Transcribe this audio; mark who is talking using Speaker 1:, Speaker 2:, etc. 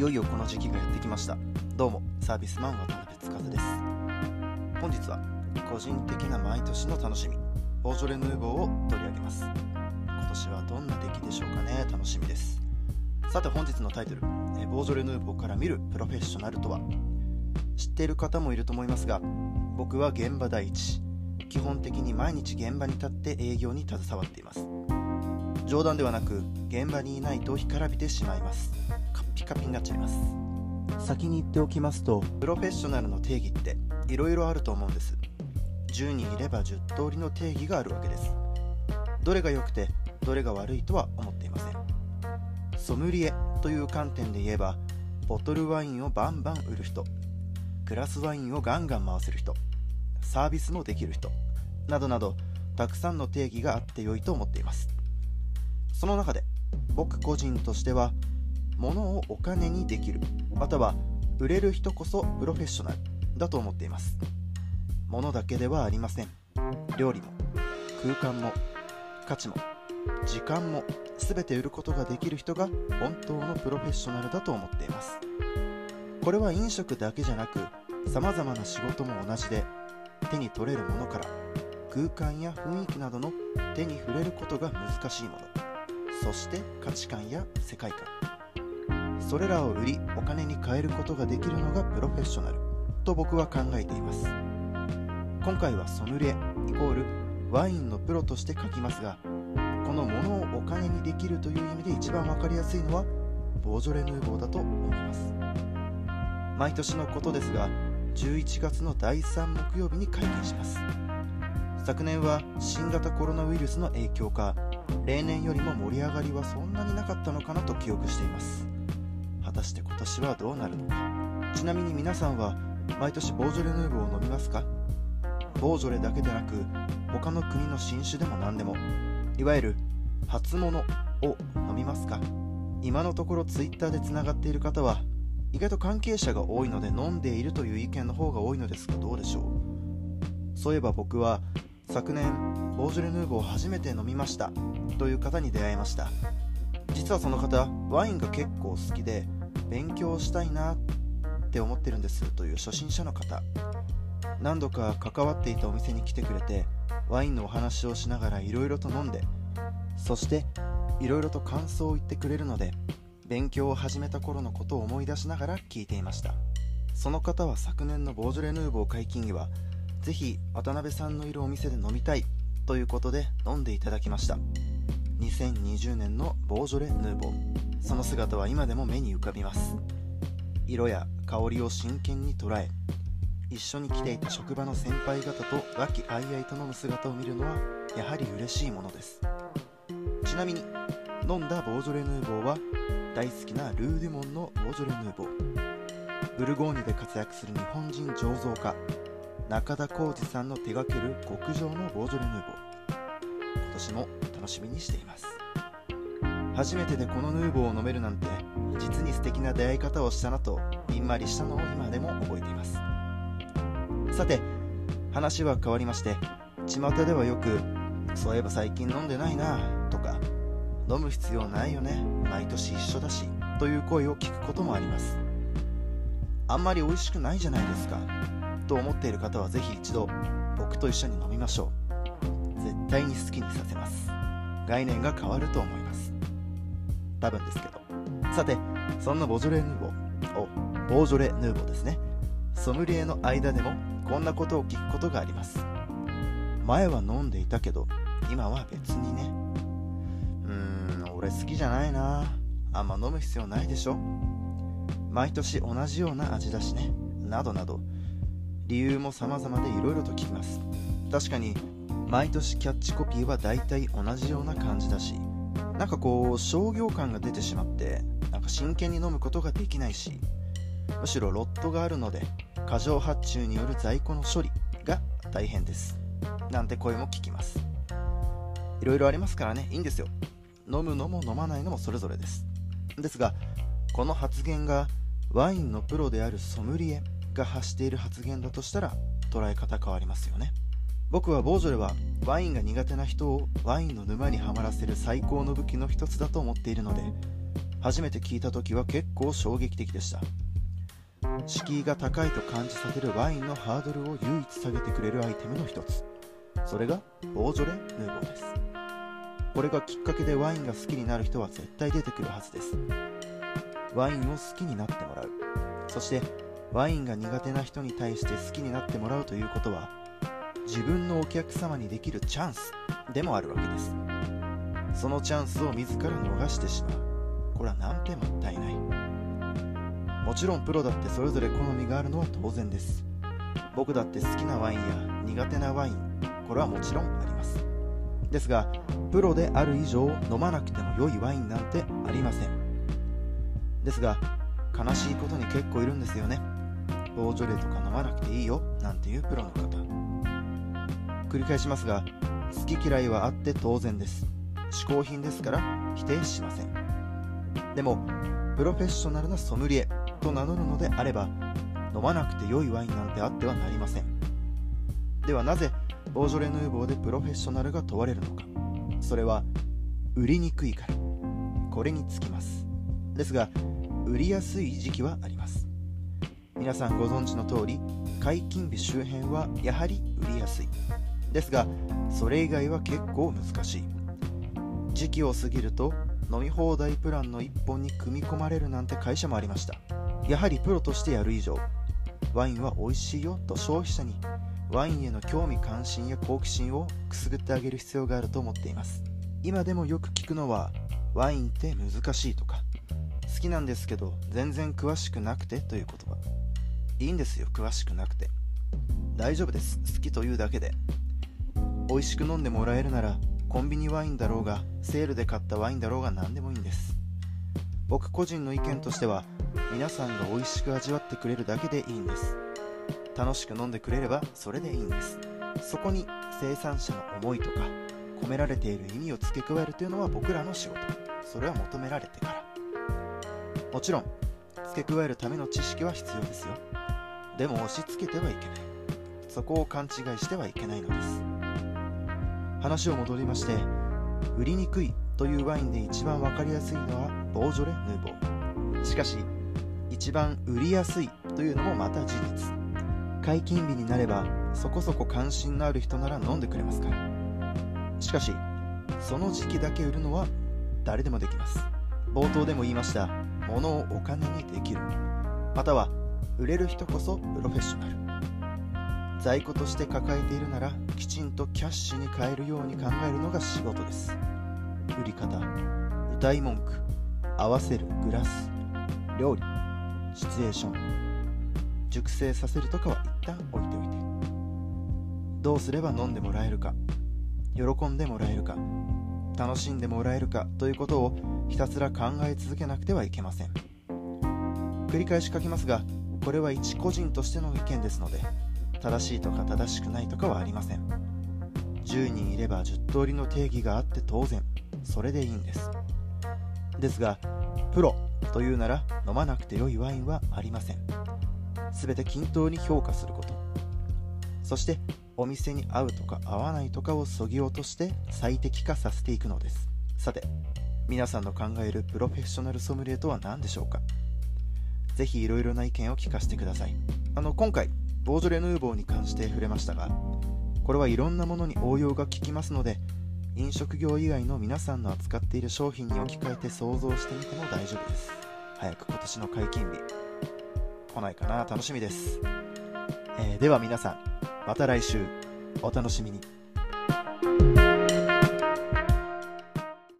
Speaker 1: いよいよこの時期がやってきました。どうもサービスマン渡辺司です。本日は個人的な毎年の楽しみボージョレ・ヌーボーを取り上げます。今年はどんな出来でしょうかね楽しみです。さて本日のタイトルボージョレ・ヌーボーから見るプロフェッショナルとは？知っている方もいると思いますが僕は現場第一。基本的に毎日現場に立って営業に携わっています。冗談ではなく現場にいないと干からびてしまいます。ピカピになっちゃいます。先に言っておきますとプロフェッショナルの定義っていろいろあると思うんです。10人いれば10通りの定義があるわけです。どれが良くてどれが悪いとは思っていません。ソムリエという観点で言えばボトルワインをバンバン売る人グラスワインをガンガン回せる人サービスもできる人などなどたくさんの定義があって良いと思っています。その中で僕個人としては物をお金にできる。または売れる人こそプロフェッショナル。だと思っています。物だけではありません。料理も空間も価値も時間も全て売ることができる人が本当のプロフェッショナルだと思っています。これは飲食だけじゃなく様々な仕事も同じで手に取れるものから空間や雰囲気などの手に触れることが難しいもの。そして価値観や世界観。それらを売りお金に換えることができるのがプロフェッショナルと僕は考えています。今回はソムリエイコールワインのプロとして書きますがこのものをお金にできるという意味で一番分かりやすいのはボージョレ・ヌーボーだと思います。毎年のことですが11月の第3木曜日に開店します。昨年は新型コロナウイルスの影響か例年よりも盛り上がりはそんなになかったのかなと記憶しています。果たして今年はどうなるのか？ちなみに皆さんは毎年ボージョレ・ヌーボーを飲みますか？ボージョレだけでなく他の国の新種でも何でもいわゆる初物を飲みますか？今のところ Twitter でつながっている方は意外と関係者が多いので飲んでいるという意見の方が多いのですがどうでしょう？そういえば僕は昨年ボージョレ・ヌーボーを初めて飲みましたという方に出会いました。実はその方ワインが結構好きで勉強したいなって思ってるんですという初心者の方。何度か関わっていたお店に来てくれてワインのお話をしながらいろいろと飲んでそしていろいろと感想を言ってくれるので勉強を始めた頃のことを思い出しながら聞いていました。その方は昨年のボージョレ・ヌーボー解禁にはぜひ渡辺さんのいるお店で飲みたいということで飲んでいただきました。2020年のボージョレ・ヌーボー。その姿は今でも目に浮かびます。色や香りを真剣に捉え一緒に来ていた職場の先輩方と和気あいあいと飲む姿を見るのはやはり嬉しいものです。ちなみに飲んだボージョレ・ヌーボーは大好きなルーデュモンのボージョレ・ヌーボー。ブルゴーニュで活躍する日本人醸造家中田浩二さんの手掛ける極上のボージョレ・ヌーボー。今年も楽しみにしています。初めてでこのヌーボーを飲めるなんて実に素敵な出会い方をしたなとびんまりしたのを今でも覚えています。さて話は変わりまして巷ではよくそういえば最近飲んでないなとか飲む必要ないよね毎年一緒だしという声を聞くこともあります。あんまり美味しくないじゃないですかと思っている方はぜひ一度僕と一緒に飲みましょう。絶対に好きにさせます。概念が変わると思います。多分ですけど。さてそんなボジョレ・ヌーボーおボージョレ・ヌーボーですね。ソムリエの間でもこんなことを聞くことがあります。前は飲んでいたけど今は別にね。うーん俺好きじゃないな。あんま飲む必要ないでしょ。毎年同じような味だしね。などなど。理由も様々でいろいろと聞きます。確かに毎年キャッチコピーは大体同じような感じだしなんかこう商業感が出てしまってなんか真剣に飲むことができないしむしろロットがあるので過剰発注による在庫の処理が大変です。なんて声も聞きます。いろいろありますからね。いいんですよ。飲むのも飲まないのもそれぞれです。ですがこの発言がワインのプロであるソムリエが発している発言だとしたら捉え方変わりますよね。僕はボージョレはワインが苦手な人をワインの沼にはまらせる最高の武器の一つだと思っているので初めて聞いた時は結構衝撃的でした。敷居が高いと感じさせるワインのハードルを唯一下げてくれるアイテムの一つ。それがボージョレ・ヌーボーです。これがきっかけでワインが好きになる人は絶対出てくるはずです。ワインを好きになってもらう。そしてワインが苦手な人に対して好きになってもらうということは自分のお客様にできるチャンスでもあるわけです。そのチャンスを自ら逃してしまう。これはなんてもったいない。もちろんプロだってそれぞれ好みがあるのは当然です。僕だって好きなワインや苦手なワインこれはもちろんあります。ですがプロである以上飲まなくても良いワインなんてありません。ですが悲しいことに結構いるんですよね。ボージョレとか飲まなくていいよなんていうプロの方。繰り返しますが好き嫌いはあって当然です。嗜好品ですから否定しません。でもプロフェッショナルなソムリエと名乗るのであれば飲まなくて良いワインなんてあってはなりません。ではなぜボージョレ・ヌーボーでプロフェッショナルが問われるのか。それは売りにくいから。これにつきます。ですが売りやすい時期はあります。皆さんご存知の通り解禁日周辺はやはり売りやすい。ですがそれ以外は結構難しい。時期を過ぎると飲み放題プランの1本に組み込まれるなんて会社もありました。やはりプロとしてやる以上ワインは美味しいよと消費者にワインへの興味関心や好奇心をくすぐってあげる必要があると思っています。今でもよく聞くのはワインって難しいとか好きなんですけど全然詳しくなくてという言葉。いいんですよ詳しくなくて。大丈夫です。好きというだけで。美味しく飲んでもらえるならコンビニワインだろうがセールで買ったワインだろうが何でもいいんです。僕個人の意見としては皆さんが美味しく味わってくれるだけでいいんです。楽しく飲んでくれればそれでいいんです。そこに生産者の思いとか込められている意味を付け加えるというのは僕らの仕事。それは求められてから。もちろん付け加えるための知識は必要ですよ。でも押し付けてはいけない。そこを勘違いしてはいけないのです。話を戻りまして売りにくいというワインで一番分かりやすいのはボージョレ・ヌーボー。しかし一番売りやすいというのもまた事実。解禁日になればそこそこ関心のある人なら飲んでくれますから。しかしその時期だけ売るのは誰でもできます。冒頭でも言いました物をお金にできる。または売れる人こそプロフェッショナル。在庫として抱えているならきちんとキャッシュに変えるように考えるのが仕事です。売り方歌い文句合わせるグラス料理シチュエーション熟成させるとかは一旦置いておいて。どうすれば飲んでもらえるか喜んでもらえるか楽しんでもらえるかということをひたすら考え続けなくてはいけません。繰り返し書きますがこれは一個人としての意見ですので正しいとか正しくないとかはありません。10人いれば10通りの定義があって当然それでいいんです。ですがプロというなら飲まなくて良いワインはありません。全て均等に評価すること。そしてお店に合うとか合わないとかをそぎ落として最適化させていくのです。さて皆さんの考えるプロフェッショナルソムリエとは何でしょうか？ぜひいろいろな意見を聞かせてください。あの今回ボージョレ・ヌーボーに関して触れましたがこれはいろんなものに応用が利きますので飲食業以外の皆さんの扱っている商品に置き換えて想像してみても大丈夫です。早く今年の解禁日来ないかな。楽しみです、えー、では皆さんまた来週。お楽しみに。